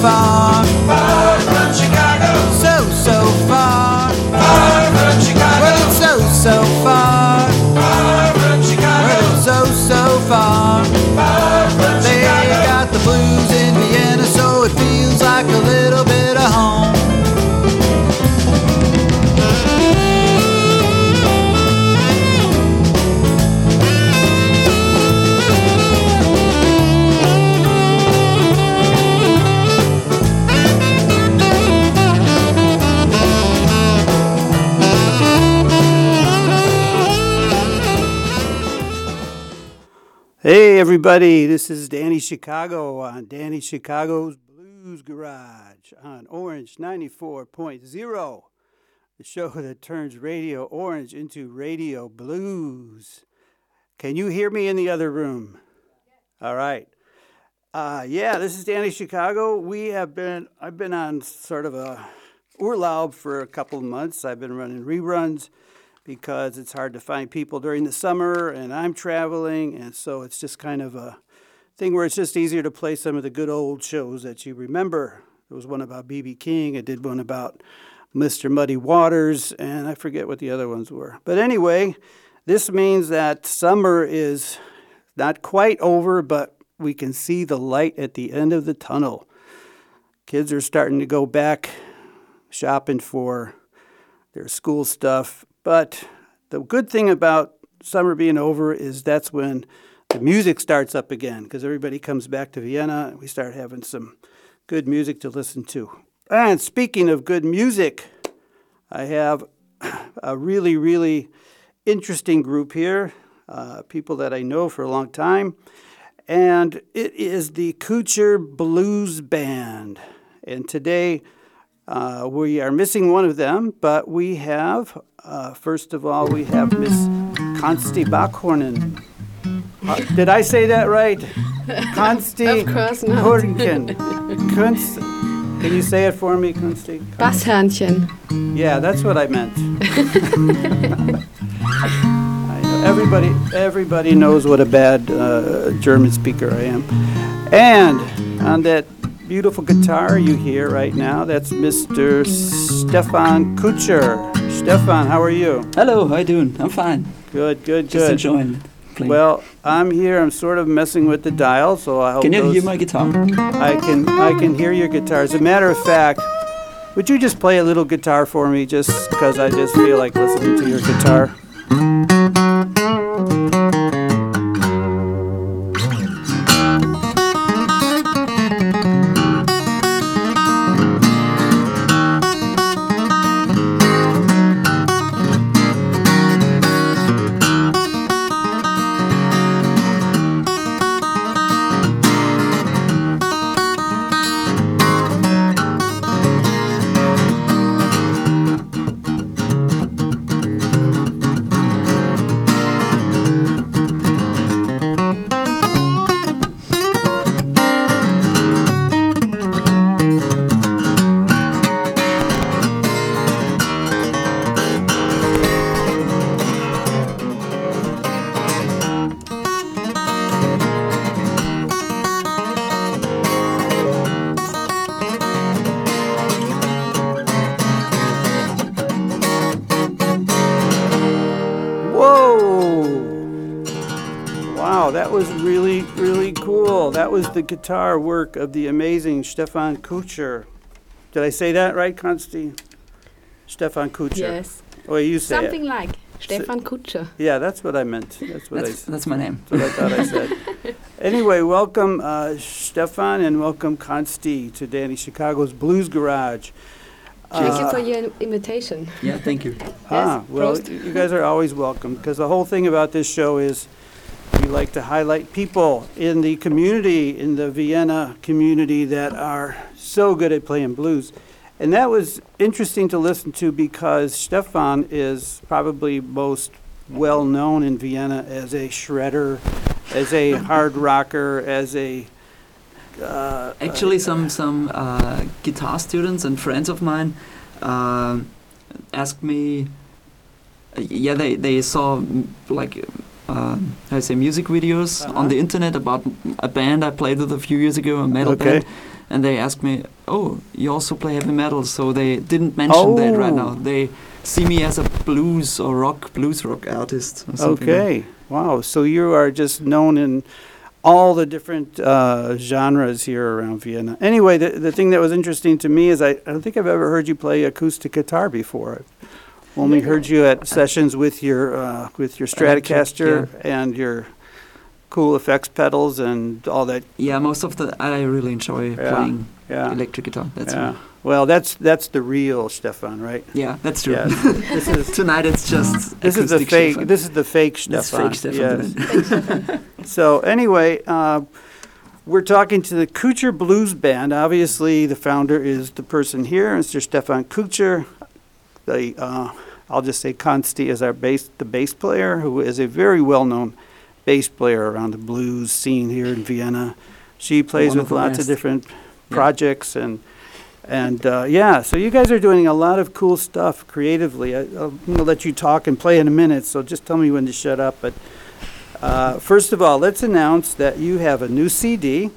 far. Everybody, this is Danny Chicago on Danny Chicago's Blues Garage on Orange 94.0, the show that turns Radio Orange into Radio Blues. Can you hear me in the other room? All right. Uh, yeah, this is Danny Chicago. We have been, I've been on sort of a Urlaub for a couple of months. I've been running reruns because it's hard to find people during the summer and I'm traveling. And so it's just kind of a thing where it's just easier to play some of the good old shows that you remember. There was one about B.B. King, I did one about Mr. Muddy Waters, and I forget what the other ones were. But anyway, this means that summer is not quite over, but we can see the light at the end of the tunnel. Kids are starting to go back shopping for their school stuff but the good thing about summer being over is that's when the music starts up again because everybody comes back to Vienna and we start having some good music to listen to. And speaking of good music, I have a really, really interesting group here, uh, people that I know for a long time. And it is the Kutscher Blues Band. And today uh, we are missing one of them, but we have uh, first of all, we have Miss Consti Bachhornen. Uh, did I say that right? Consti Of course not. Hornken. Kunst, can you say it for me, Consti? Basshörnchen. Yeah, that's what I meant. I know. Everybody, everybody knows what a bad uh, German speaker I am. And on that beautiful guitar you hear right now, that's Mr. Stefan Kutscher. Stefan, how are you? Hello, how you doing? I'm fine. Good, good, good. Just enjoying playing. Well, I'm here. I'm sort of messing with the dial, so I hope. can you those- hear my guitar? I can. I can hear your guitar. As a matter of fact, would you just play a little guitar for me, just because I just feel like listening to your guitar? Was the guitar work of the amazing Stefan Kucher. Did I say that right, Consti? Stefan Kucher. Yes. Oh, you say Something it. like Stefan Kutscher. Yeah, that's what I meant. That's what I That's, that's my name. That's what I thought I said. Anyway, welcome uh, Stefan and welcome Consti to Danny Chicago's Blues Garage. Thank you Uh, for your invitation. Yeah, thank you. Ah, well, Prost. you guys are always welcome because the whole thing about this show is we like to highlight people in the community, in the Vienna community, that are so good at playing blues. And that was interesting to listen to because Stefan is probably most well known in Vienna as a shredder, as a hard rocker, as a. Uh, Actually, some some uh, guitar students and friends of mine uh, asked me. Yeah, they they saw like uh, I say music videos Uh-huh. on the internet about a band I played with a few years ago, a metal Okay. band, and they asked me, "Oh, you also play heavy metal?" So they didn't mention that right Oh. now. They see me as a blues or rock, blues rock artist. Or something like Okay. Wow. So you are just known in all the different uh, genres here around Vienna. Anyway, the, the thing that was interesting to me is I, I don't think I've ever heard you play acoustic guitar before. I've only heard you at sessions with your uh, with your Electric, Stratocaster and your cool effects pedals and all that. Yeah, most of the I really enjoy Yeah. playing Yeah. electric guitar. That's yeah. Well, that's that's the real Stefan, right? yeah, that's true. Yes. this is Tonight it's just this is the acoustic fake. Stefan. This is the fake That's Stefan. fake Stefan. Yes. So anyway, uh, we're talking to the Kutscher Blues Band. Obviously, the founder is the person here, Mr. Stefan Kutscher. The uh, I'll just say Consti is our bass, the bass player, who is a very well-known bass player around the blues scene here in Vienna. She plays One of with the lots of best. different projects and. And uh, yeah, so you guys are doing a lot of cool stuff creatively. I, I'm going to let you talk and play in a minute, so just tell me when to shut up. But uh, first of all, let's announce that you have a new CD.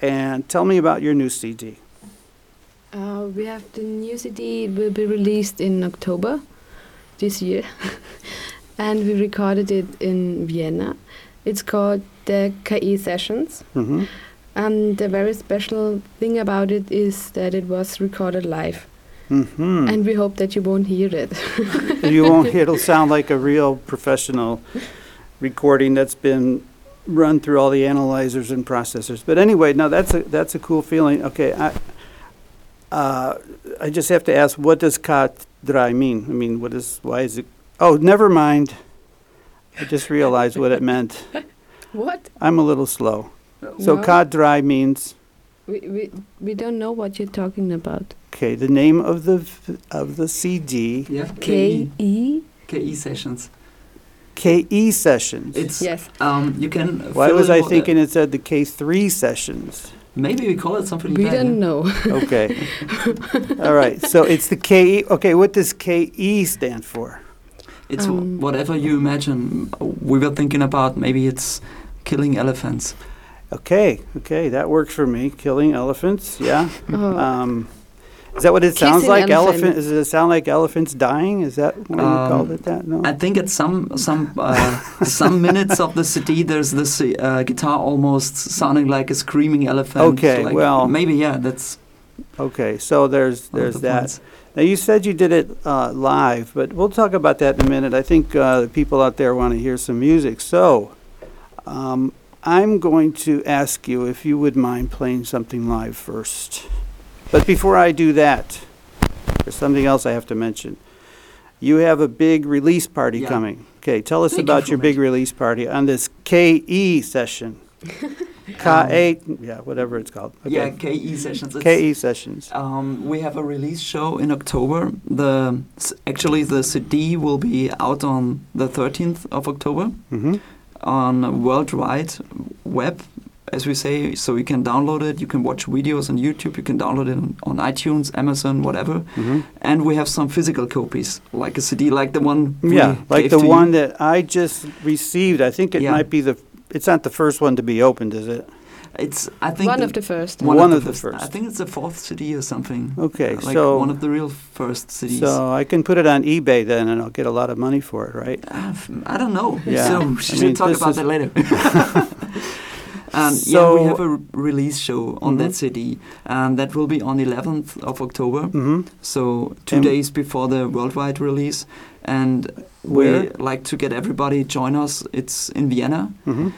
And tell me about your new CD. Uh, we have the new CD. It will be released in October this year, and we recorded it in Vienna. It's called the KI Sessions, hmm and the very special thing about it is that it was recorded live, hmm and we hope that you won't hear it. you won't. Hear it'll sound like a real professional recording that's been run through all the analyzers and processors. But anyway, no, that's a that's a cool feeling. Okay, I uh, I just have to ask, what does kat dry mean? I mean, what is why is it? Oh, never mind. I just realized what it meant. what? I'm a little slow. So No. kat dry means We, we we don't know what you're talking about. okay. The name of the of the CD, yeah, K KE, E. KE sessions. KE sessions. It's Yes. um you can. Why fill was I what- thinking it said the K3 sessions? Maybe we call it something We like that. don't know. Okay. All right. So it's the KE. Okay, what does KE stand for? It's w Um, whatever you imagine. We were thinking about maybe it's killing elephants. Okay, okay, that works for me. Killing elephants, yeah. Oh. Um, is that what it sounds like? Elephant? elephant. Does it sound like elephants dying? Is that why you Um, called it that? No. I think at some some uh, some minutes of the CD, there's this uh, guitar almost sounding like a screaming elephant. Okay, like well- maybe yeah, that's Okay, so there's there's the that. points. Now you said you did it uh, live, but we'll talk about that in a minute. I think uh, the people out there want to hear some music. So um, I'm going to ask you if you would mind playing something live first. But before I do that, there's something else I have to mention. You have a big release party Yeah. coming. Okay, tell us Thank you about for your big release party on this KE session. K8, yeah, whatever it's called. Um, Yeah, Okay. KE sessions. It's, KE sessions. Um, we have a release show in October. The s- actually the CD will be out on the 13th of October hmm on worldwide web, as we say. So you can download it. You can watch videos on YouTube. You can download it on, on iTunes, Amazon, whatever. hmm And we have some physical copies, like a CD, like the one. we Yeah, like gave the to one You. that I just received. I think it Yeah. might be the, it's not the first one to be opened, is it? It's I think One the- of the first. One of the first. I think it's the fourth CD or something. Okay, like so- one of the real first CDs. So I can put it on eBay then and I'll get a lot of money for it, right? Uh, f- I don't know. Yeah, So we should mean, talk about that later. and yeah, So- we have a re- release show on Mhm. that CD, and that will be on 11th of October. hmm So two And- days before the worldwide release, and Where? we like to get everybody join us. It's in Vienna. hmm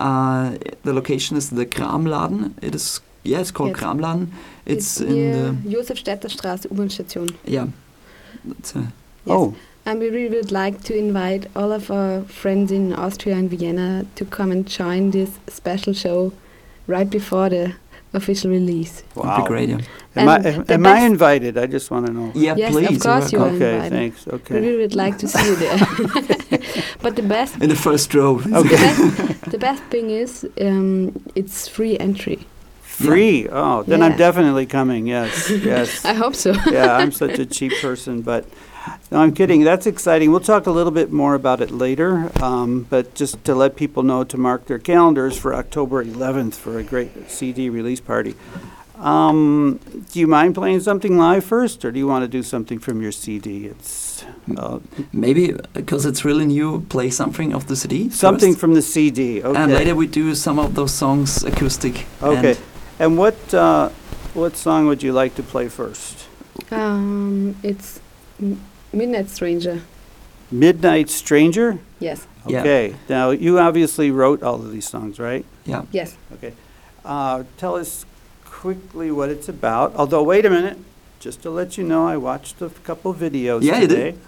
Uh, the location is the Kramladen. It is yeah, it's called Yes. Kramladen. It's, in the Josefstädter Straße U-Bahn-Station. yeah. It's Yes. Oh, And we really would like to invite all of our friends in Austria and Vienna to come and join this special show right before the official release. would wow. be great. Yeah, Am I, am, am I invited? I just want to know. yeah Yes, of please. you're course you are. Okay, invited. thanks. We Okay. really would like to see you there. but the best, in the first row. Okay. the best thing is um, it's free entry. Free. Oh, then I'm definitely coming. Yes, yes. I hope so. yeah, I'm such a cheap person, but no, I'm kidding. That's exciting. We'll talk a little bit more about it later, um, but just to let people know to mark their calendars for October 11th for a great CD release party. Um, do you mind playing something live first, or do you want to do something from your CD? It's uh, Maybe because it's really new, play something of the CD. something first. from the CD. Okay. And later we do some of those songs acoustic. Okay. And And what uh, what song would you like to play first? Um, it's M- Midnight Stranger. Midnight Stranger. Yes. Yeah. Okay. Now you obviously wrote all of these songs, right? yeah. Yes. Okay. Uh, tell us quickly what it's about. Although, wait a minute. Just to let you know, I watched a couple videos Yeah, you did. today.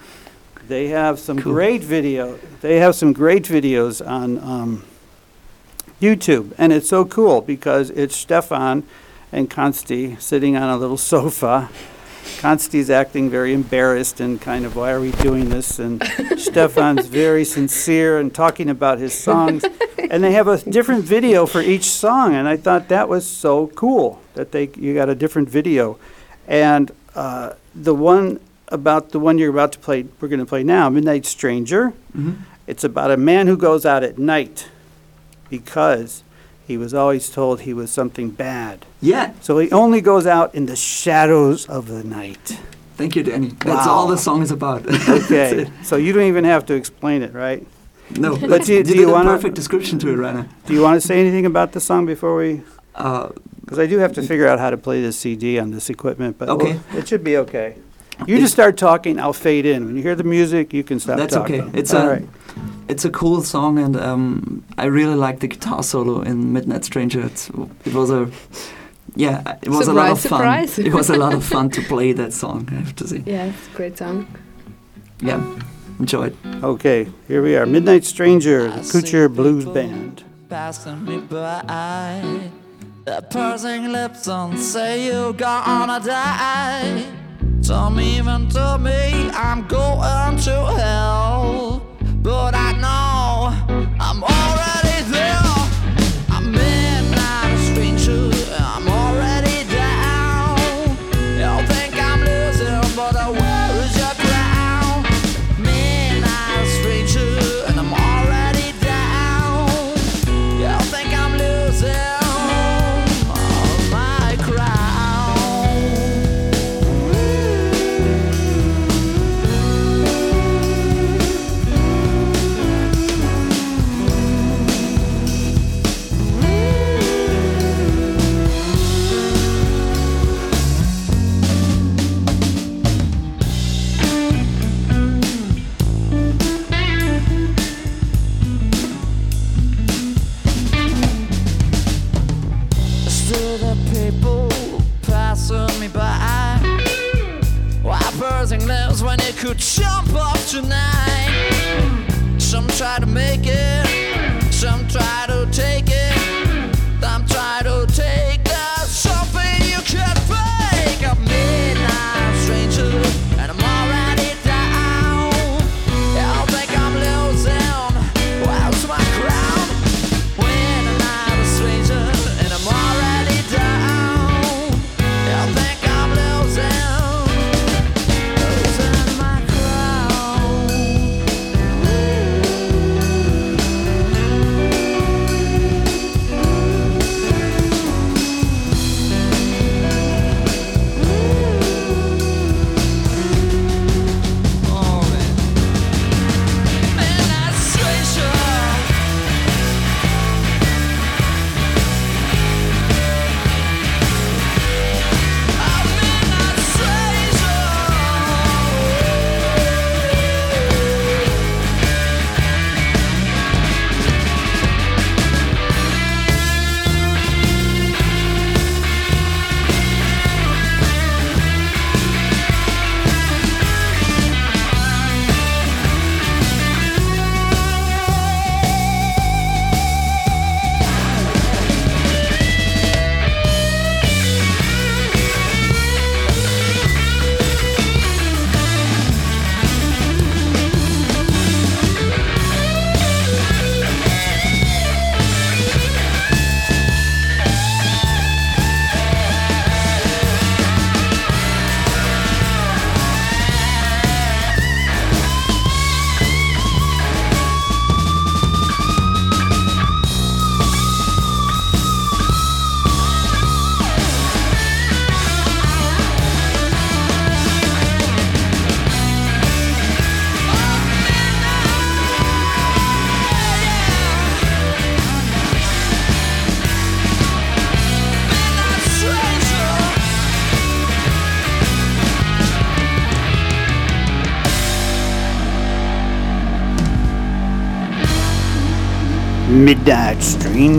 They have some Cool. great video. They have some great videos on um, YouTube, and it's so cool because it's Stefan and Consti sitting on a little sofa. Consti's acting very embarrassed and kind of, why are we doing this? And Stefan's very sincere and talking about his songs. And they have a different video for each song, and I thought that was so cool that they you got a different video. And uh, the one about the one you're about to play, we're going to play now, Midnight Stranger. hmm It's about a man who goes out at night because he was always told he was something bad. Yeah. So he only goes out in the shadows of the night. Thank you, Danny. That's Wow. all the song is about. That's Okay, it. so you don't even have to explain it, right? No, But do you- you do did you a wanna- perfect description to it, Rainer. Do you want to say anything about the song before we? Uh, Because I do have to figure out how to play this CD on this equipment, but we'll- Okay. it should be okay. You just start talking, I'll fade in. When you hear the music, you can stop That's talking. okay. It's All a- right. it's a cool song, and um, I really like the guitar solo in Midnight Stranger. It's, it was a yeah, it was a lot of fun. Surprise, surprise. it was a lot of fun to play that song. I have to say, Yeah, it's a great song. yeah, enjoy it. Okay, here we are. Midnight Stranger, the I see Kutscher Blues Band. passing me by. The pursing lips and say you're gonna die. Some even told me I'm going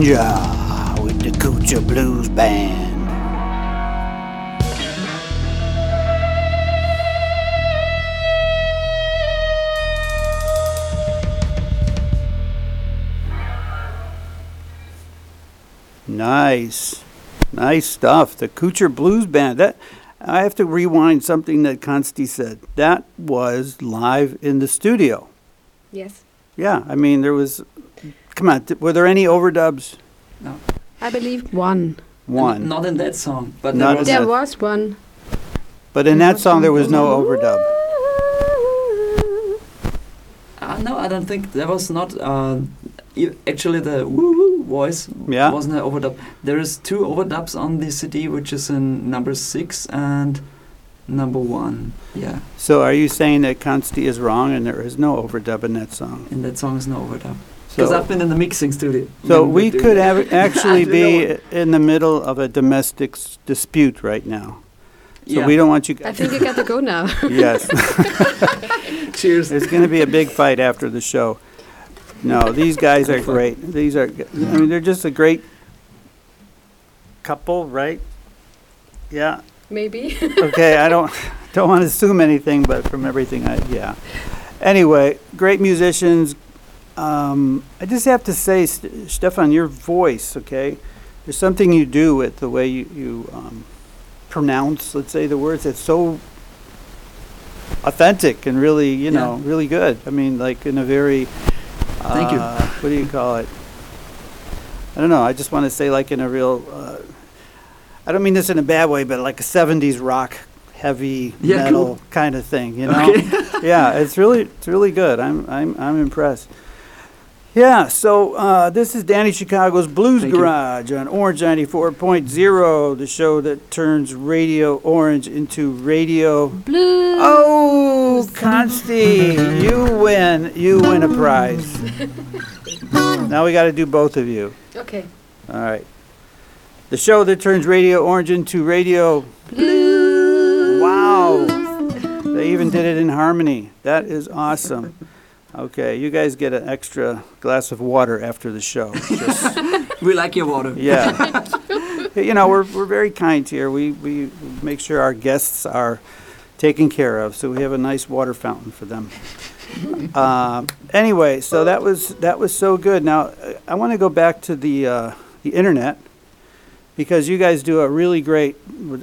Stranger with the Kutscher Blues Band. Nice. Nice stuff. The Kutscher Blues Band. That I have to rewind something that Consti said. That was live in the studio. Yes. Yeah, I mean there was Come on, th- were there any overdubs? No. I believe one. One. Not in that song, but Not there in was. that- There was one. But in that song there was no overdub. Uh, no, I don't think there was not. Uh, e- actually, the woo woo voice Yeah. wasn't an overdub. There is two overdubs on the CD, which is in number six and number one. Yeah, So are you saying that Consti is wrong and there is no overdub in that song? and that song is no overdub. Because So, I've been in the mixing studio. so we could that. have actually I don't know be in the middle of a domestic s- dispute right now. So Yeah. we don't want you I think you got to go now. Yes. Cheers. There's going to be a big fight after the show. No, these guys are great. These are, g- I mean, they're just a great couple, right? Yeah. Maybe. Okay, I don't, don't want to assume anything, but from everything I, yeah. Anyway, great musicians. Um, I just have to say, St- Stefan, your voice, okay? There's something you do with the way you, you um, pronounce, let's say, the words. It's so authentic and really, you know, really good. I mean, like in a very. Thank you. uh, What do you call it? I don't know. I just want to say, like in a real. Uh, I don't mean this in a bad way, but like a '70s rock, heavy Yeah, metal cool. kind of thing. You know? Okay. yeah, it's really it's really good. I'm I'm I'm impressed. Yeah, so uh, this is Danny Chicago's Blues Thank you. Garage on Orange 94.0, the show that turns Radio Orange into Radio. Blue. Oh, Consti, you win. You win a prize. now we got to do both of you. Okay. All right. The show that turns Radio Orange into Radio. Blue. Wow. They even did it in harmony. That is awesome. Okay, you guys get an extra glass of water after the show. Just, we like your water. yeah. you know, we're, we're very kind here. We, we make sure our guests are taken care of, so we have a nice water fountain for them. Uh, anyway, so that was that was so good. Now uh, I want to go back to the uh, the internet because you guys do a really great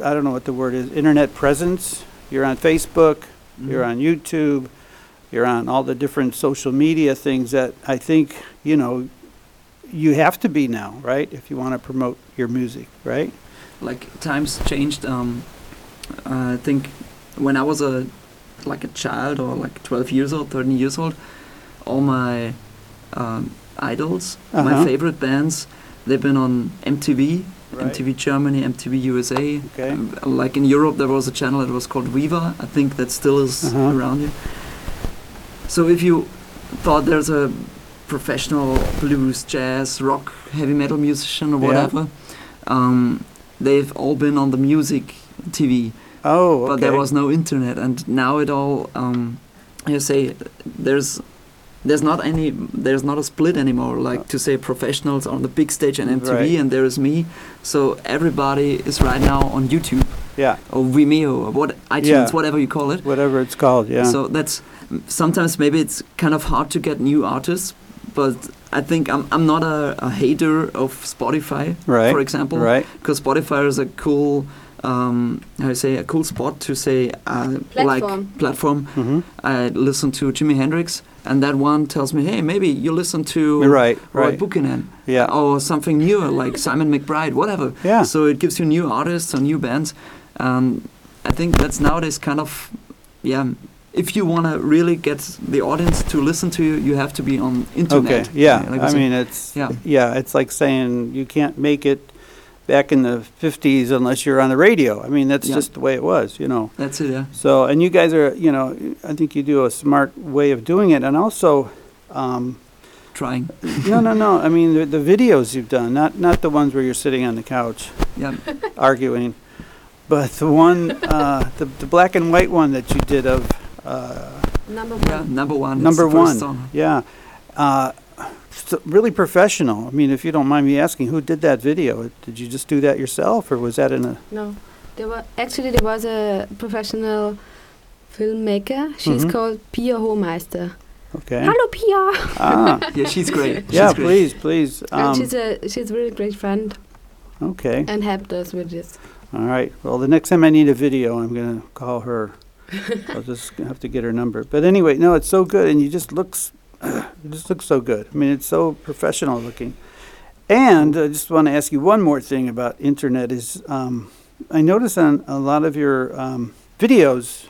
I don't know what the word is internet presence. You're on Facebook, you're Mhm. on YouTube, you're on all the different social media things that I think you know you have to be now, right? If you want to promote your music, right? like times changed. Um, I think when I was a like a child or like 12 years old, 13 years old, all my um, idols, Uh-huh. my favorite bands, they've been on MTV, Right. MTV Germany, MTV USA. Okay. Um, like in Europe, there was a channel that was called Viva. I think that still is Uh-huh. around here. So if you thought there's a professional blues, jazz, rock, heavy metal musician or Yeah. whatever, um, they've all been on the music TV, Oh, okay. but there was no internet, and now it all. Um, you say there's. There's not any. There's not a split anymore. Like to say, professionals on the big stage and MTV, Right. and there is me. So everybody is right now on YouTube yeah, or Vimeo or what iTunes, Yeah. whatever you call it. whatever it's called. Yeah. So that's sometimes maybe it's kind of hard to get new artists, but I think I'm I'm not a, a hater of Spotify, right. for example, Right. because Spotify is a cool. Um, how you say a cool spot to say uh, like Platform. platform. Mm-hmm. I listen to Jimi Hendrix, and that one tells me, hey, maybe you listen to Right. Roy Right. Buchanan Yeah. or something newer like Simon McBride, whatever. Yeah. So it gives you new artists or new bands. Um, I think that's nowadays kind of, yeah. If you want to really get the audience to listen to you, you have to be on internet. Okay. Yeah. like I mean, it's Yeah. yeah. It's like saying you can't make it back in the '50s unless you're on the radio. I mean, that's Yeah. just the way it was, you know. that's it. Yeah. So, and you guys are, you know, I think you do a smart way of doing it, and also. Um, Trying. no, no, no. I mean, the, the videos you've done, not not the ones where you're sitting on the couch Yeah. arguing, but the one, uh, the the black and white one that you did of uh, Number Yeah. one. Number one. number the one. Yeah. Uh, s- really professional. I mean, if you don't mind me asking, who did that video? Did you just do that yourself, or was that in a? No, there was actually there was a professional filmmaker. She's Mhm. called Pia Hohmeister. Okay. Hello, Pia. Ah, Yeah, she's great. She's yeah. great. Please, please. and Um, she's a she's a really great friend okay. and helped us with this. All right. Well, the next time I need a video, I'm gonna call her. I'll just have to get her number. But anyway, no, it's so good, and you just looks, it just looks so good. I mean, it's so professional looking. And I just want to ask you one more thing about internet. Is um, I notice on a lot of your um, videos,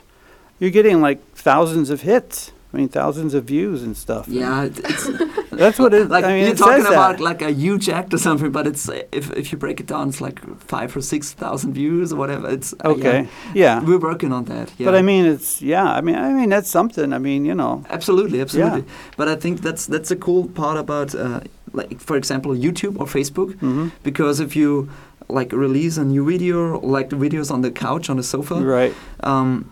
you're getting like thousands of hits. I mean, thousands of views and stuff. Yeah, it- it's That's what it. like I mean, you're talking about that. like a huge act or something, but it's uh, if if you break it down, it's like five or six thousand views or whatever. It's uh, okay. Yeah. Yeah. We're working on that. Yeah. But I mean, it's yeah. I mean, I mean that's something. I mean, you know. Absolutely, absolutely. But I think that's that's a cool part about, uh, like for example, YouTube or Facebook, hmm because if you like release a new video, like the videos on the couch on the sofa, Right. um,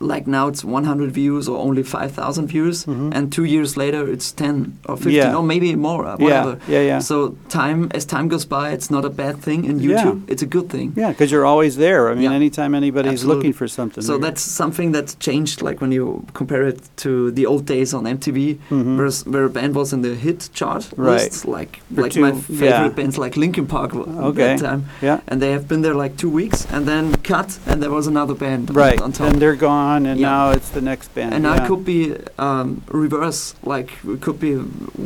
like now it's 100 views or only 5,000 views, Mhm. and two years later it's 10 or 15 Yeah. or maybe more, uh, Yeah. whatever. Yeah. Yeah. So time as time goes by, it's not a bad thing in Yeah. YouTube. It's a good thing. Yeah, because you're always there. I mean, Yeah. anytime anybody's Absolutely. looking for something. So that's something that's changed, like when you compare it to the old days on MTV, Mhm. where, where a band was in the hit chart Right. lists, like For like two- my favorite yeah. bands, like Linkin Park, Okay. that time, yeah, and they have been there like two weeks, and then cut, and there was another band right. on top. Then they're gone, and Yeah. now it's the next band. and yeah. it could be um, reverse. Like we could be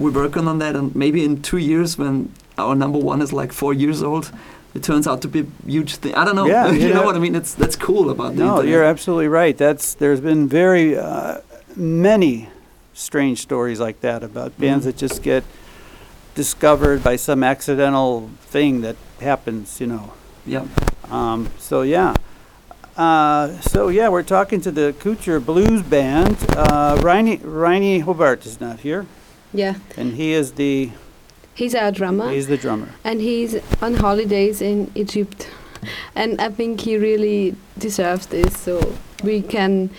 we're working on that, and maybe in two years when our number one is like four years old, it turns out to be a huge thing. I don't know. Yeah, you you know know- what I mean? It's that's cool about the no, internet. you're absolutely right. That's there's been very uh, many strange stories like that about bands Mhm. that just get discovered by some accidental thing that happens. You know. yeah. Um, so yeah. Uh, so yeah, we're talking to the Kutscher Blues Band. Uh, Reini, Reini Hobart is not here, Yeah, and he is the he's our drummer. he's the drummer. and he's on holidays in Egypt. And I think he really deserves this, so we can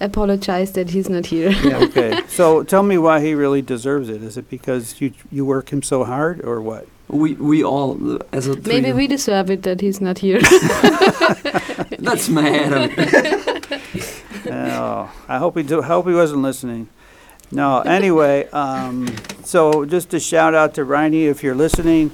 apologize that he's not here. Yeah, okay. So tell me why he really deserves it. Is it because you you work him so hard, or what? We we all as a Maybe we deserve it that he's not here. That's mad. oh, I hope he do, hope he wasn't listening. No. Anyway, um, so just a shout out to Reini if you're listening,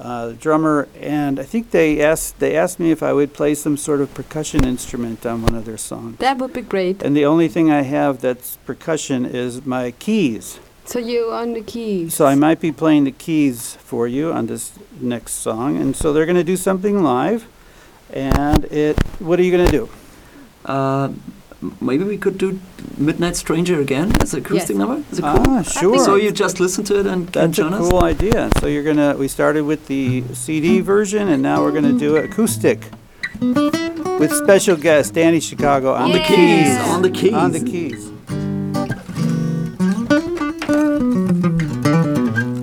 uh, the drummer, and I think they asked they asked me if I would play some sort of percussion instrument on one of their songs. that would be great. And the only thing I have that's percussion is my keys. So you on the keys. So I might be playing the keys for you on this next song, and so they're going to do something live. And it, what are you going to do? uh, maybe we could do Midnight Stranger again as an acoustic Yes. number. Is it cool? Ah, sure. So you just listen to it and can That's a join us. cool idea. So you're gonna. We started with the CD version, and now we're gonna do it acoustic with special guest Danny Chicago on the keys. On the keys. On the keys.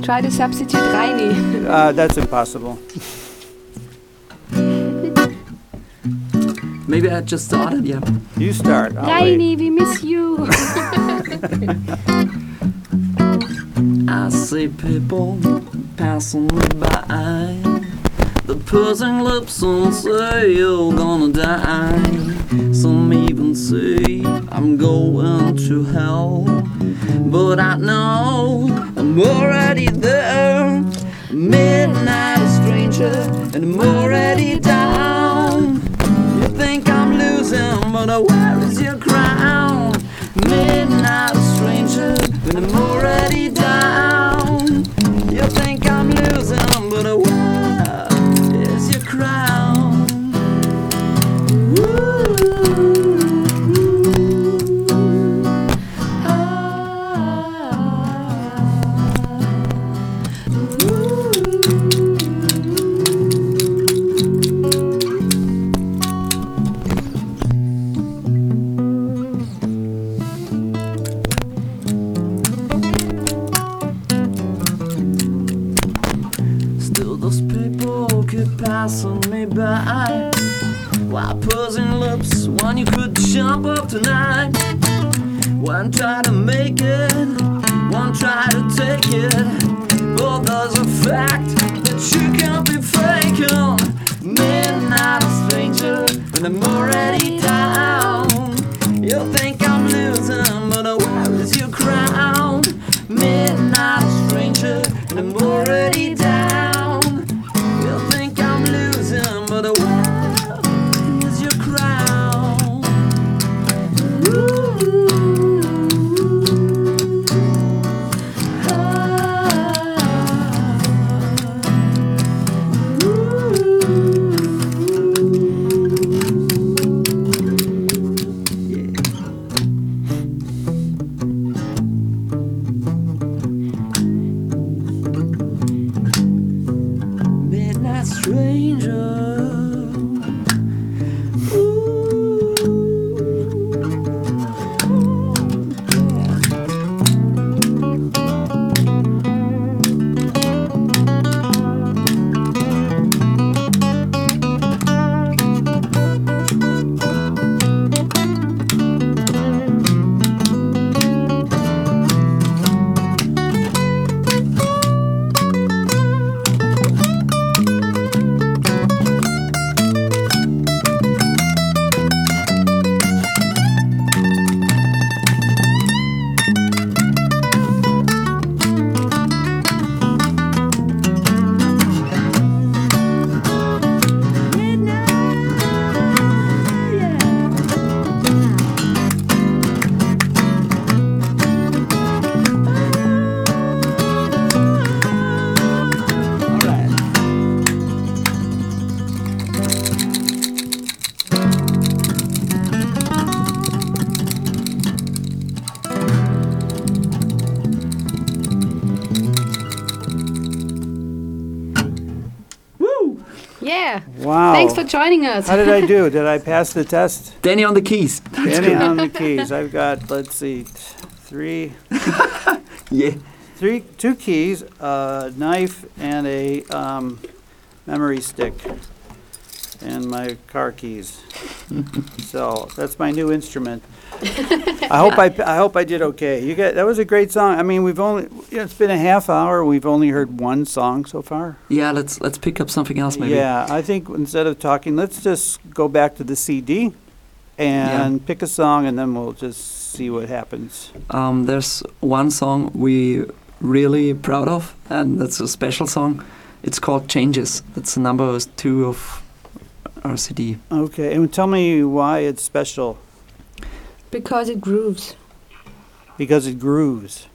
Try to substitute Reini. Uh, that's impossible. Maybe I just started. Yeah. You start. I'll wait. We miss you. I see people passing me by. The pursing lips and say you're gonna die. Some even say I'm going to hell. But I know I'm already there. Midnight stranger, and I'm already down. You think I'm losing, but where is your crown? Midnight stranger, and I'm already down. You think I'm losing, but where is your crown? Ooh. Up tonight. When trying to make it won't try to take it. But there's a fact that you can't be faking. Midnight a stranger, and I'm already joining us. How did I do? Did I pass the test? Danny on the keys. Danny on the keys. I've got, let's see, t- three, Yeah. three, two keys, a knife, and a um, memory stick, and my car keys. so that's my new instrument. I hope I, I hope I did okay. You got that was a great song. I mean, we've only it's been a half hour. We've only heard one song so far. Yeah, let's let's pick up something else maybe. Yeah, I think instead of talking, let's just go back to the CD and pick a song, and then we'll just see what happens. Um, there's one song we really proud of, and that's a special song. It's called Changes. That's the number two of our CD. Okay, and tell me why it's special. Because it grooves. Because it grooves.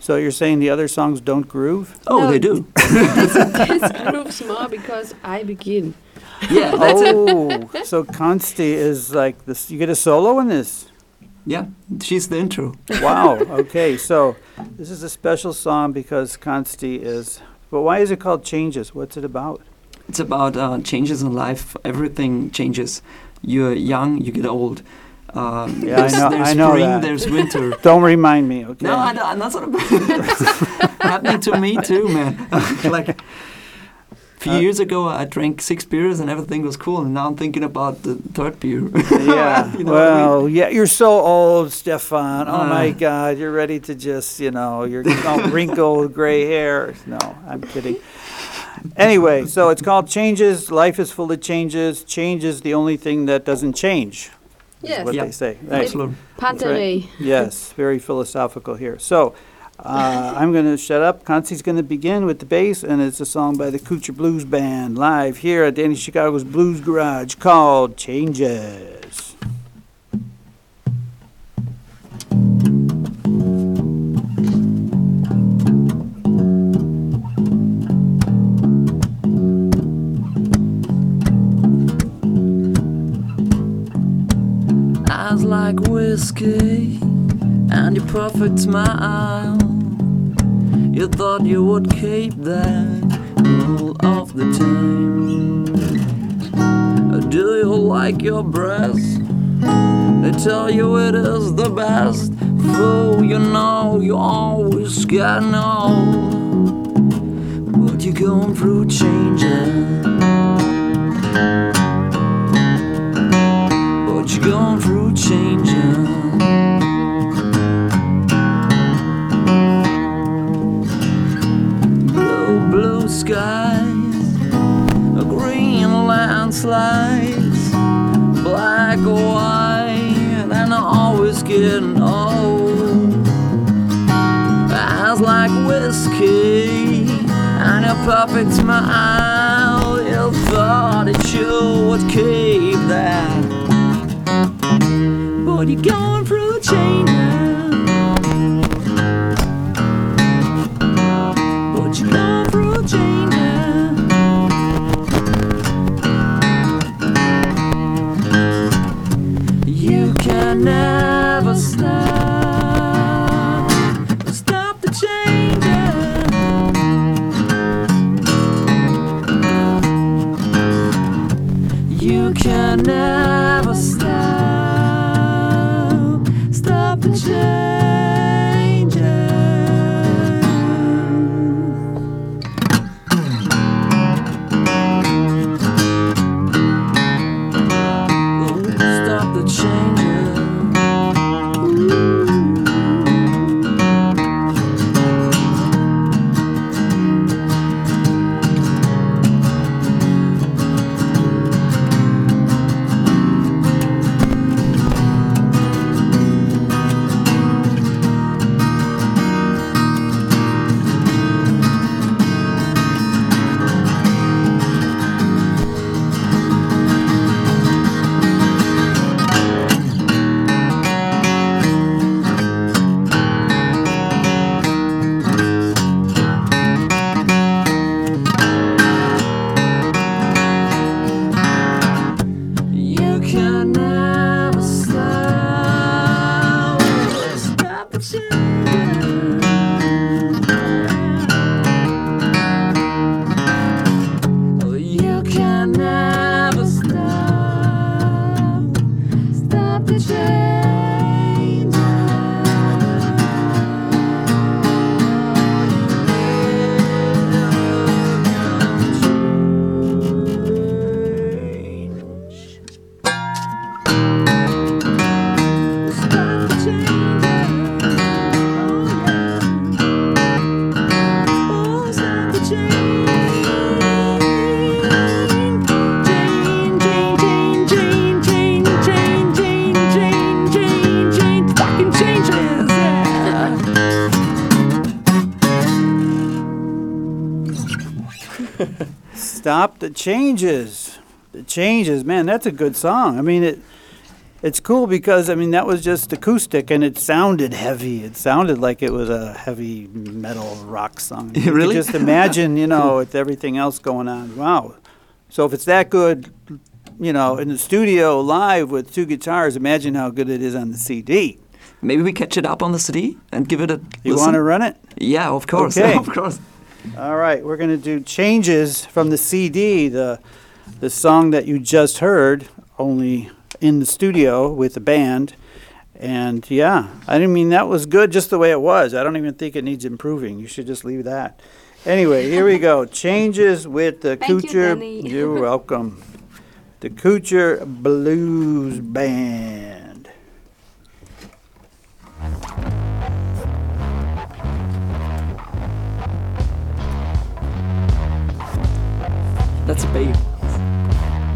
So you're saying the other songs don't groove? Oh, No. they do. this grooves more because I begin. yeah, oh, so Consti is like this. You get a solo in this. Yeah, she's the intro. Wow. Okay, so this is a special song because Consti is. But why is it called Changes? What's it about? It's about uh, changes in life. Everything changes. You're young, you get old. Um, Yeah, I know- There's I know spring, that. there's winter. Don't remind me. Okay. No, I, I'm not sort of happening to me too, man. like a few Uh, years ago, I drank six beers and everything was cool, and now I'm thinking about the third beer. Yeah. You know what I mean? well, yeah, you're so old, Stefan. Oh my Uh. God, you're ready to just, you know, you're all wrinkled, gray hair. No, I'm kidding. Anyway, so it's called Changes. Life is full of changes. Change is the only thing that doesn't change. Is Yes. what Yeah. they say. Right. Absolutely. Panta rhei. Yes, very philosophical here. So uh, I'm going to shut up. Consti's going to begin with the bass, and it's a song by the Kutscher Blues Band live here at Danny Chicago's Blues Garage called Changes. Whiskey and your perfect smile. You thought you would keep that all of the time. Do you like your breath? They tell you it is the best. Fool, you know you always gotta know. But you're going through changes. But you're going through skies, green landslides, black or white, and I'm always getting old. Eyes like whiskey, and a perfect smile. You thought that you would keep that, but you got. Stop the changes. The changes, man. That's a good song. I mean, it. It's cool because I mean that was just acoustic and it sounded heavy. It sounded like it was a heavy metal rock song. You Really? just imagine, you know, with everything else going on. Wow. So if it's that good, you know, in the studio live with two guitars, imagine how good it is on the CD. Maybe we catch it up on the CD and give it a You want to run it? Yeah, of course. Okay. of course. All right, we're going to do changes from the CD, the the song that you just heard, only in the studio with the band. And yeah, I didn't mean that was good just the way it was. I don't even think it needs improving. You should just leave that. Anyway, here we go. Changes with the Thank you, Kutscher. Danny. You're welcome. The Kutscher Blues Band. That's a babe.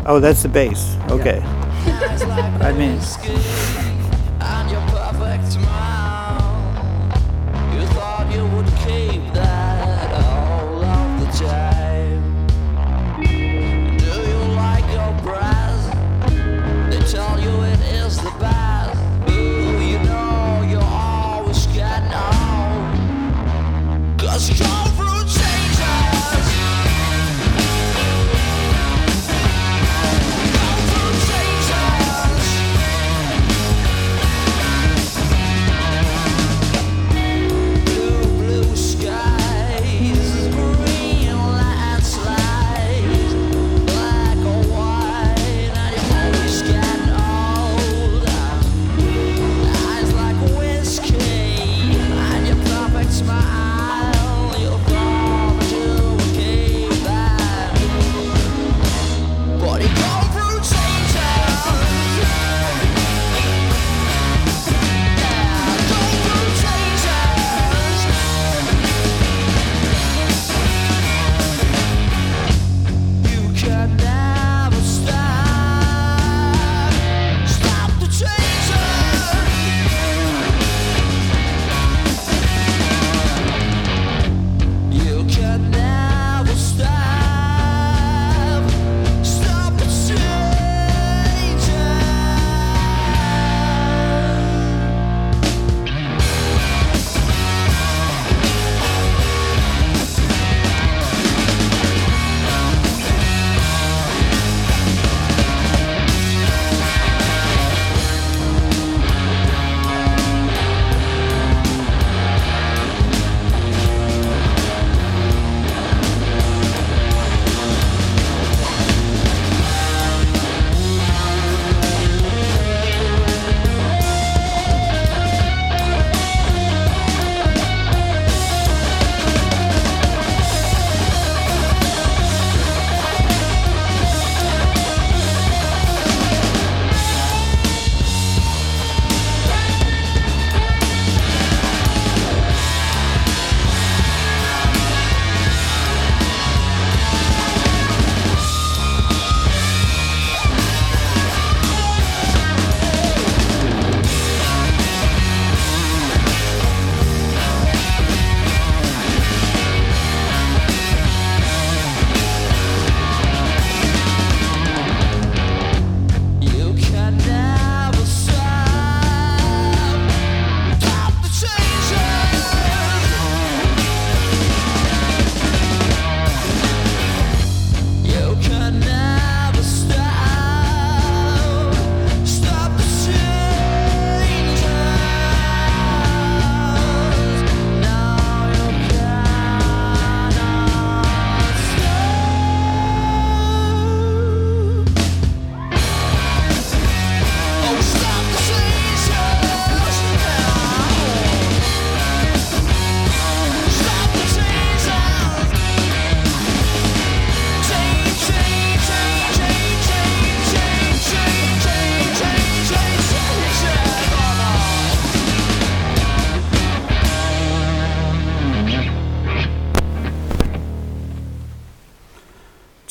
Oh, that's the bass. Okay. I mean, and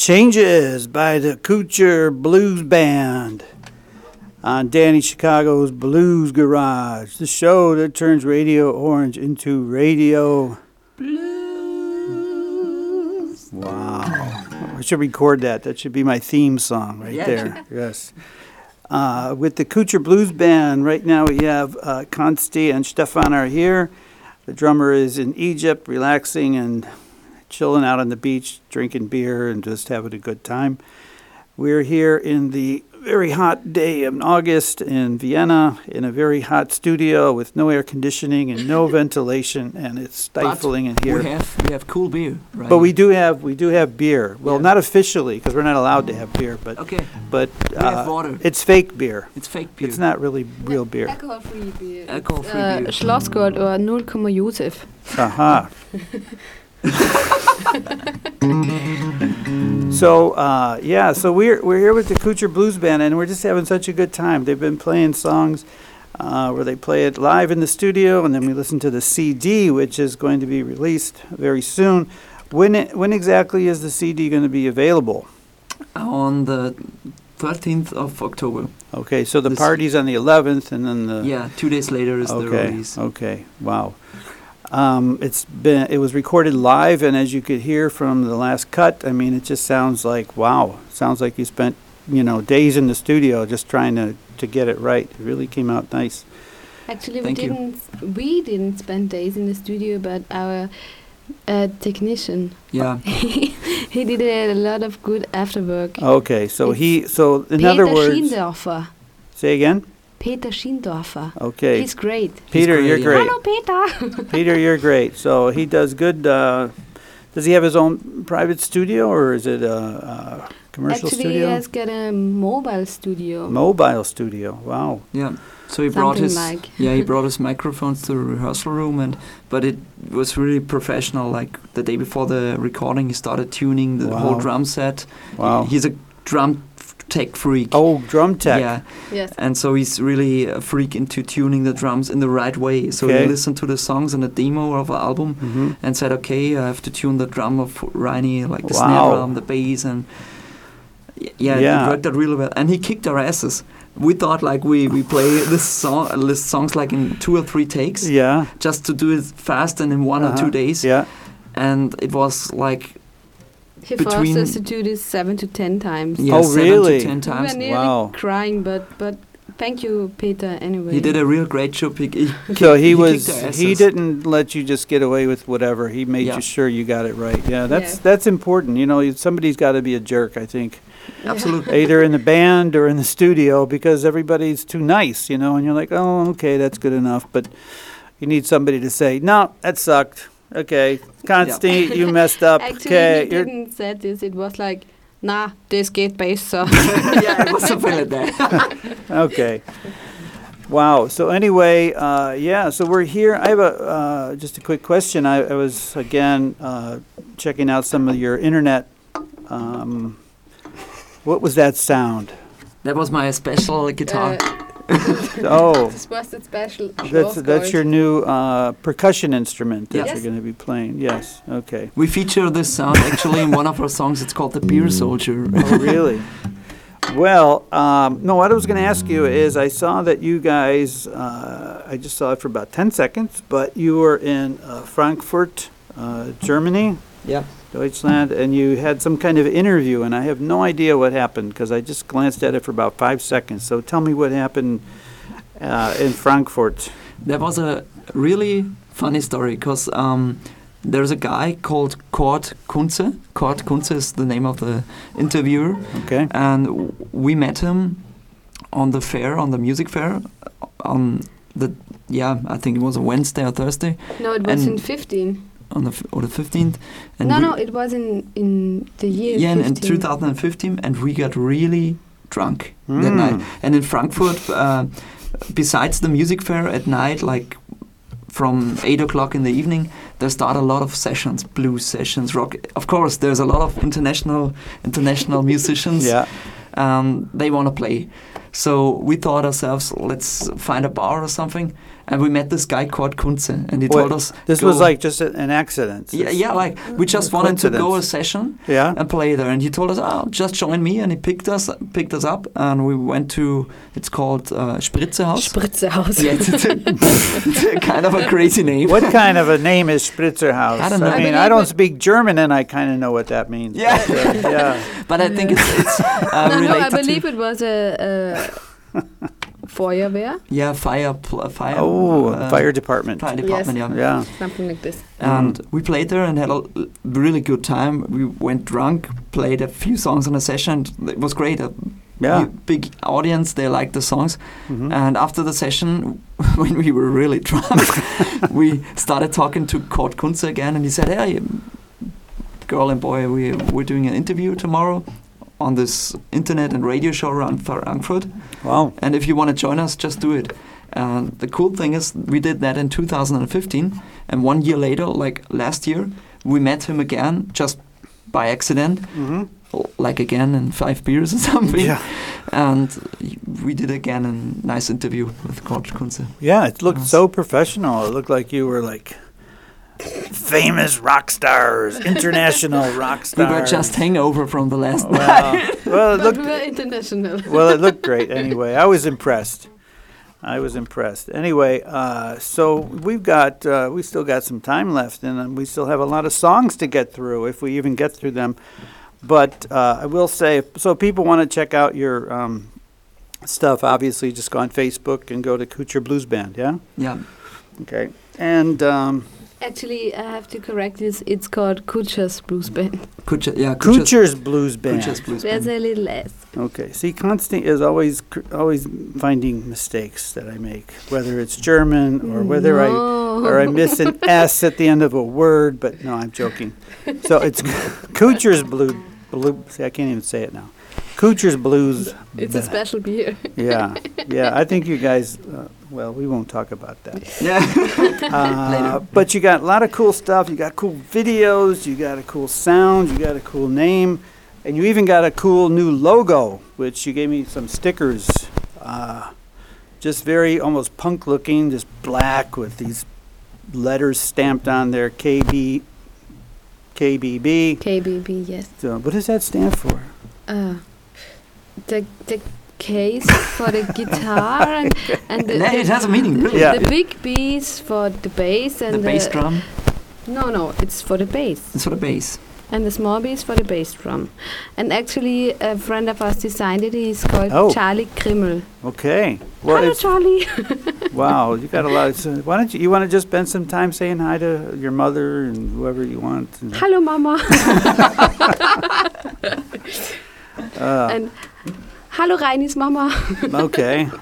Changes by the Kutscher Blues Band on Danny Chicago's Blues Garage, the show that turns Radio Orange into Radio Blues. Wow. I should record that. That should be my theme song right Yeah. there. Yes. Uh, with the Kutscher Blues Band, right now we have uh, Konsti and Stefan are here. The drummer is in Egypt, relaxing and chilling out on the beach, drinking beer and just having a good time. We're here in the very hot day in August in Vienna in a very hot studio with no air conditioning and no ventilation, and it's stifling in here. We have we have cool beer, right? But we do have we do have beer. Well, Yeah. not officially because we're not allowed to have beer, but okay. but We have uh, water. it's fake beer. It's fake beer. It's not really real beer. Alcohol-free beer. Alcohol-free uh, beer. Schlossgold or 0, Josef. Aha. so uh, yeah, so we're we're here with the Kutscher Blues Band, and we're just having such a good time. They've been playing songs uh, where they play it live in the studio, and then we listen to the CD, which is going to be released very soon. When it, when exactly is the CD going to be available? on the 13th of October. Okay, so the This- party's on the 11th, and then the yeah, two days later is the okay, release. okay, wow. Um, it's been it was recorded live, and as you could hear from the last cut, I mean, it just sounds like wow. Sounds like you spent you know days in the studio just trying to to get it right. It really came out nice. Actually, we Thank you. didn't. We didn't spend days in the studio, but our uh, technician. Yeah, he did a lot of good after work. Okay, so It's he so in Peter other words, Schiendorfer. say again. Peter Schiendorfer. Okay, He's great. Peter, great, you're yeah. great. Hello, Peter. Peter, you're great. So he does good. Uh, does he have his own private studio, or is it a, a commercial Actually, studio? he has got a mobile studio. Mobile studio. Wow. yeah. So he brought his like. yeah he brought his microphones to the rehearsal room and but it was really professional. Like the day before the recording, he started tuning the whole drum set. Wow. He's a drum f- tech freak. Oh, drum tech. Yeah, yes. and so he's really a freak into tuning the drums in the right way. So Okay. he listened to the songs in a demo of an album hmm and said, "Okay, I have to tune the drum of Riney, like the Wow. snare drum, the bass, and yeah, Yeah. it worked out really well." And he kicked our asses. We thought like we we play this song, this songs like in two or three takes, Yeah. just to do it fast and in one or Uh-huh. two days. Yeah. And it was like He forced us to do this seven to ten times. yeah, Oh, seven really? to ten We times. were nearly Wow. crying, but but thank you, Peter. Anyway, He did a real great job. He, he So he he was he didn't let you just get away with whatever. He made Yeah. you sure you got it right. Yeah, that's Yeah. that's important. You know, somebody's got to be a jerk. I think absolutely. either in the band or in the studio because everybody's too nice. You know, and you're like, oh, okay, that's good enough. But you need somebody to say, no, that sucked. Okay, Constantine, you messed up. Actually, okay, he you're didn't say this. It was like, nah, this geht besser. yeah, it was something like that. Okay. Wow. So anyway, uh, yeah. So we're here. I have a uh, just a quick question. I, I was again uh, checking out some of your internet. Um, what was that sound? That was my special guitar. Oh, this was the special. that's that's your new uh, percussion instrument that Yes. you're going to be playing. Yes. Okay. we feature this sound actually in one of our songs. It's called the Beer Soldier. Oh, really? Well, um, no, what I was going to ask you is I saw that you guys, uh, I just saw it for about 10 seconds, but you were in uh, Frankfurt, uh, Germany, yeah. Deutschland, and you had some kind of interview, and I have no idea what happened because I just glanced at it for about five seconds. So tell me what happened uh, in Frankfurt. That was a really funny story because um, there's a guy called Kurt Kunze. Kurt Kunze is the name of the interviewer, Okay? and we met him on the fair, on the music fair, on the yeah, I think it was a Wednesday or Thursday, No, it was and- in 15. On the f- or the 15th. And no, no, it was in in the year. yeah, in, 15. in 2015, and we got really drunk that Mm. night. And in Frankfurt, uh, besides the music fair at night, like from eight o'clock in the evening, there start a lot of sessions, blues sessions, rock. Of course, there's a lot of international international musicians. Yeah. Um, they want to play, so we thought ourselves, let's find a bar or something. And we met this guy called Kunze, and he Wait, told us This go- was like just a- an accident. yeah, yeah, like we just wanted to go a session Yeah. and play there, and he told us, "Oh, just join me," and he picked us picked us up, and we went to it's called uh, Spritzehaus. Spritzehaus. yeah, it's, it's, a, it's a kind of a crazy name. What kind of a name is Spritzerhaus? I don't know. I I mean, I believe don't speak German, and I kind of know what that means. Yeah. but, uh, yeah. But I think it's, it's uh, no, no, I believe to it was a, a Feuerwehr, yeah fire pl- fire Oh, uh, fire department. fire department yeah. Yeah. something like this. and we played there and had a really good time. We went drunk, played a few songs in a session. It was great. A Yeah. big audience. They liked the songs. Mhm. And after the session, when we were really drunk, we started talking to Kurt Kunze again, and he said, "Hey, girl and boy, we we're doing an interview tomorrow on this internet and radio show around Frankfurt, Wow. and if you want to join us, just do it." And the cool thing is, we did that in 2015, and one year later, like last year, we met him again just by accident, hmm like again in five beers or something, Yeah. and we did again a nice interview with Kurt Kunze. Yeah, it looked so professional. It looked like you were like famous rock stars, international rock stars. We were just hangover from the last night. Well, it But looked we were international. well, it looked great anyway. I was impressed. I was impressed. Anyway, uh, so we've got uh, we still got some time left, and uh, we still have a lot of songs to get through if we even get through them. But uh, I will say, so if people want to check out your um, stuff. Obviously, just go on Facebook and go to Kutscher Blues Band. Yeah. Yeah, Okay. And um, Actually, I have to correct this. It's called Kutscher's Blues Band. Kutscher, yeah, Kutscher's, Kutscher's Blues Band. Kutscher's Blues There's Band. a little S. Okay. See, Constantine is always cr- always finding mistakes that I make, whether it's German or whether I or I miss an S at the end of a word. But no, I'm joking. So it's Kutscher's Blue. Blue. See, I can't even say it now. Kutscher's Blues. It's a special beer. Yeah, yeah. I think you guys. Uh, well, we won't talk about that. Yeah, Uh, but you got a lot of cool stuff. You got cool videos. You got a cool sound. You got a cool name, and you even got a cool new logo, which you gave me some stickers. Uh, just very almost punk looking, just black with these letters stamped on there. KB, KBB. KBB, yes. So what does that stand for? Uh, the the case for the guitar and and the, yeah, the, it has a meaning. Really. Yeah. the big B's for the bass and the bass drum. No, no, it's for the bass. It's for the bass. And the small B's for the bass drum. And actually, a friend of us designed it. He's called Oh. Charlie Krimmel. Okay. Well, Hello, Charlie. wow, you got a lot. Of, so why don't you? You want to just spend some time saying hi to your mother and whoever you want? Hello, Mama. Uh, and Hello, Reinis Mama. okay.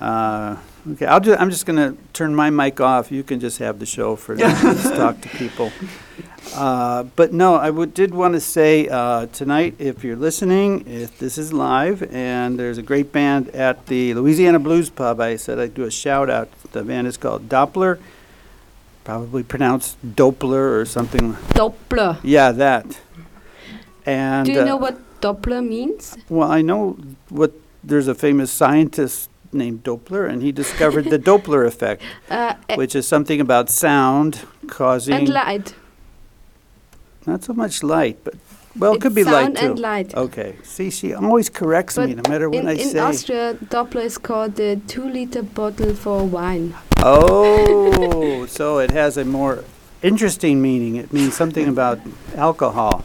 Uh, okay, I'll just, I'm just going to turn my mic off. You can just have the show for. Just talk to people. Uh, but no, I did want to say uh, tonight, if you're listening, if this is live, and there's a great band at the Louisiana Blues Pub, I said I'd do a shout out. The band is called Doppler, probably pronounced Doppler or something. Doppler. Yeah, that. And Do you uh, know what Doppler means? well, I know what there's a famous scientist named Doppler, and he discovered the Doppler effect, Uh, which is something about sound causing and light. not so much light, but well, it It's could be light sound too. and light. Okay, see, she always corrects me, no matter what in, I in say. In Austria, Doppler is called the two-liter bottle for wine. Oh, so it has a more interesting meaning. It means something about alcohol.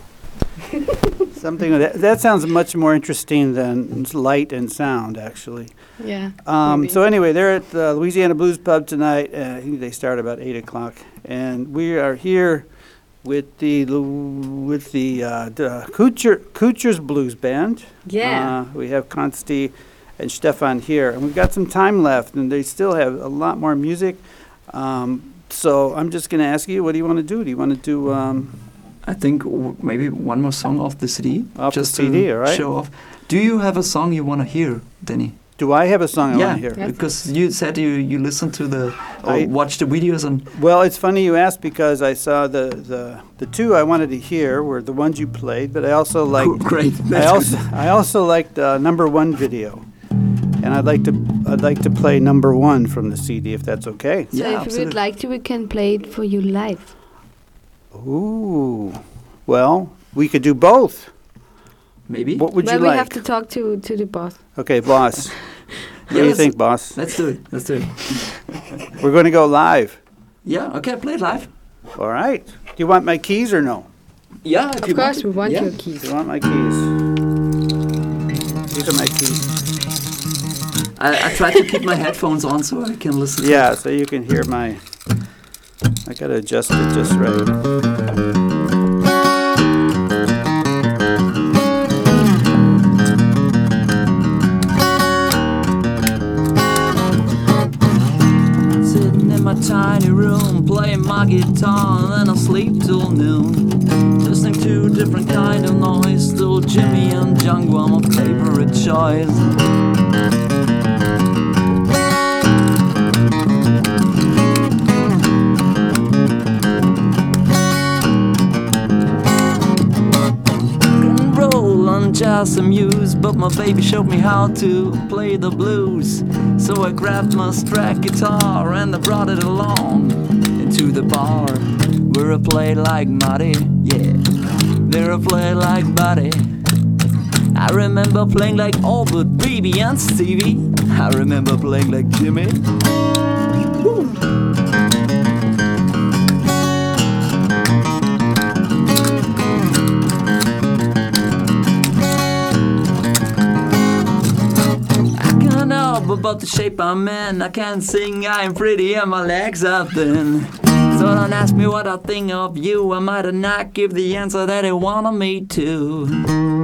Something that, that sounds much more interesting than light and sound, actually. Yeah. Um, Maybe. so anyway, they're at the Louisiana Blues Pub tonight. Uh, I think they start about eight o'clock, and we are here with the with the, uh, the Kutscher, Kutscher's Blues Band. Yeah. Uh, we have Consti and Stefan here, and we've got some time left, and they still have a lot more music. Um, so I'm just going to ask you, what do you want to do? Do you want to do? Um, I think w- maybe one more song off the CD. Off the just CD, to all right. show off. Do you have a song you want to hear, Denny? do I have a song I yeah, want to hear? Yes. because you said you you listen to the or I- watch the videos and Well, it's funny you asked because I saw the, the, the two I wanted to hear were the ones you played, but I also Cool, liked great. I also I also liked uh, number one video. and I'd like to I'd like to play number one from the CD if that's okay. So Yeah, if you would like to, we can play it for you live. Ooh, well, we could do both. Maybe. What would well, you we like? have to talk to to the boss. Okay, boss. What Yeah, do you think, boss? Let's do it. Let's do it. We're going to go live. Yeah. Okay. Play it live. All right. Do you want my keys or no? Yeah. If Of you course, want. we want yeah. your Do keys. you want my keys? These are my keys. I, I try to keep my headphones on so I can listen. Yeah, so you can hear my. I gotta adjust it just right. Sitting in my tiny room, playing my guitar, and then I sleep till noon. Listening to different kind of noise, still Jimmy and Django are my favorite choice. Baby showed me how to play the blues. So I grabbed my Strat guitar and I brought it along into the bar where I played like Marty, yeah. There I played like Buddy. I remember playing like Albert, BB, and Stevie. I remember playing like Jimmy. About the shape I'm in. I can't sing, I'm pretty, and my legs are thin. So don't ask me what I think of you. I might not give the answer that they wanted me to.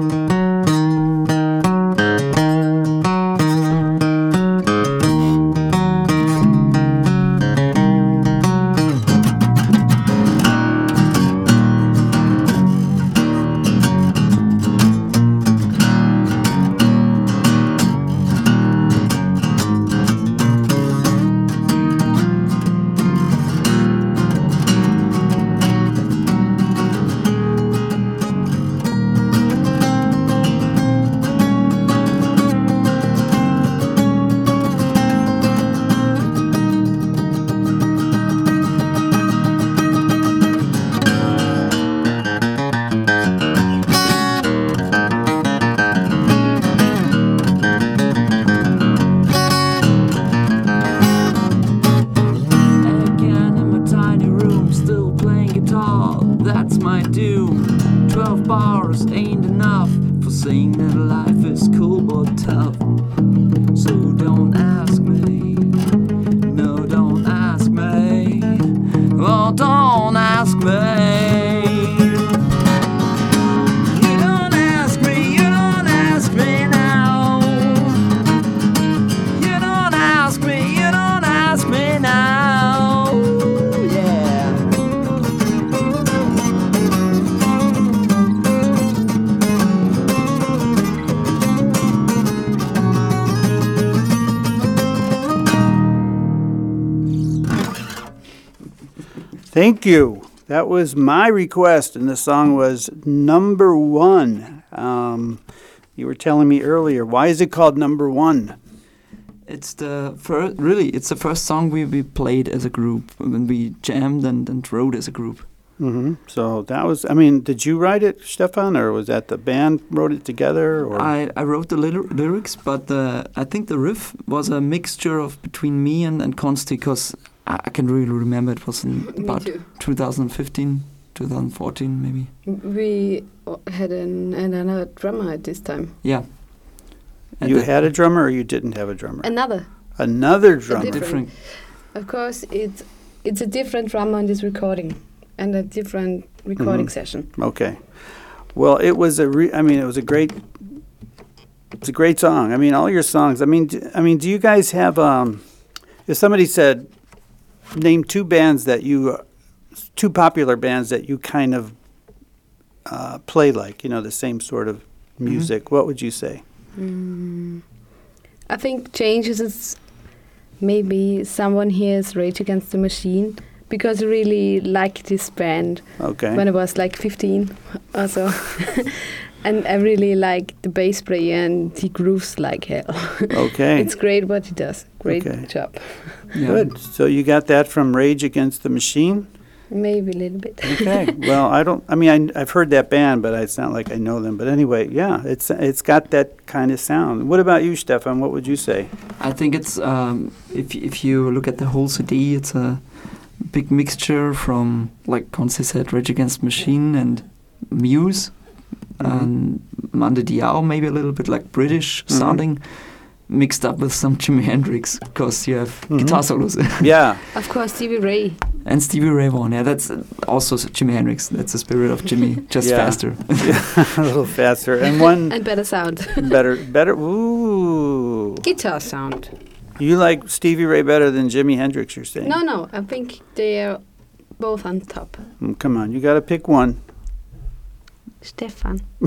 Thank you. That was my request, and the song was number one. Um, you were telling me earlier. Why is it called number one? It's the first, really, it's the first song we, we played as a group when we jammed and, and wrote as a group. hmm So that was. I mean, did you write it, Stefan, or was that the band wrote it together? Or I, I wrote the lyr- lyrics, but uh, I think the riff was a mixture of between me and, and Consti because I, I can really remember it was in about too. 2015, 2014 maybe. We uh, had an, another drummer at this time. Yeah. And you had a drummer, or you didn't have a drummer? Another. Another drummer. different- different. Of course, it's it's a different drummer on this recording and a different recording Mhm. session. Okay. Well, it was a. Re- I mean, it was a great. It's a great song. I mean, all your songs. I mean, d- I mean, do you guys have? Um, if somebody said, name two bands that you, uh, two popular bands that you kind of uh, play like, you know, the same sort of music. What would you say? Mm. I think changes is maybe someone hears Rage Against the Machine because I really liked this band Okay. when I was like 15 or so. and I really like the bass player, and he grooves like hell. Okay. it's great what he does. Great Okay. job. Yeah. Good. So you got that from Rage Against the Machine? Maybe a little bit. Okay. well, I don't. I mean, I, I've heard that band, but it's not like I know them. But anyway, yeah, it's it's got that kind of sound. What about you, Stefan? What would you say? I think it's um, if if you look at the whole CD, it's a big mixture from like Conce said, Rage Against the Machine and Muse. And Mando Diao, maybe a little bit like British Mhm. sounding, mixed up with some Jimi Hendrix because you have Mhm. guitar solos Yeah. Of course, Stevie Ray. and Stevie Ray Vaughan. Yeah, that's also Jimi Hendrix. That's the spirit of Jimmy, just Yeah. faster. a little faster and one And better sound. better better. Ooh. Guitar sound. You like Stevie Ray better than Jimi Hendrix? You're saying? No, no, I think they are both on top. Mm, Come on, you got to pick one. Stefan.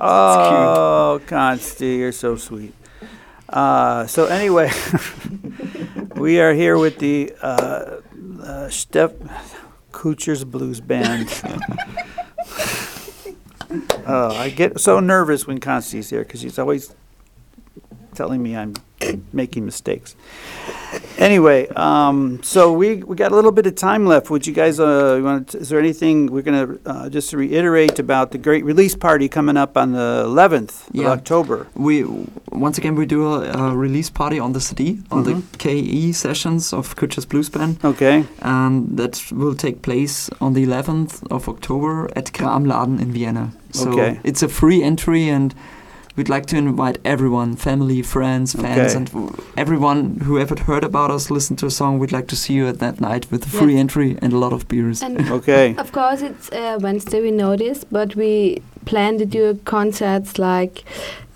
Oh, Consti, you're so sweet. Uh, so anyway, we are here with the uh, uh, Steph Kutscher's Blues Band. oh, I get so nervous when Consti's here because she's always telling me I'm making mistakes. Anyway, um, so we, we got a little bit of time left. Would you guys, uh, you want is there anything we're going to uh, just reiterate about the great release party coming up on the 11th Yeah. of October? We once again we do a, a release party on the CD on Mhm. the KE sessions of Kutscher's Blues Band, Okay. and that will take place on the 11th of October at Kramladen in Vienna. So Okay. it's a free entry, and we'd like to invite everyone, family, friends, fans, Okay. and everyone who ever heard about us, listen to a song. We'd like to see you at that night with a free Yeah. entry and a lot of beers. And Okay. of course, it's uh, Wednesday, we know this, but we plan to do concerts like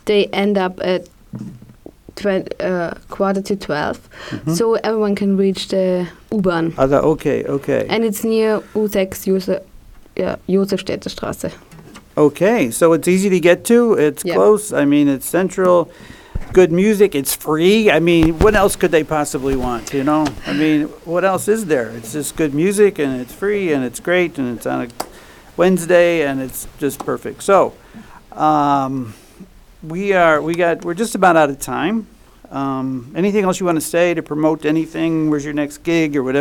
they end up at tw- uh, quarter to 12, Mhm. so everyone can reach the U-Bahn. Other, okay, okay. And it's near U6 Josef, yeah, Josefstädter Straße. Okay, so it's easy to get to. It's Yeah. close. I mean, it's central. Good music. It's free. I mean, what else could they possibly want? You know, I mean, what else is there? It's just good music, and it's free, and it's great, and it's on a Wednesday, and it's just perfect. So, um, we are. We got. We're just about out of time. Um, anything else you want to say to promote anything? Where's your next gig or whatever?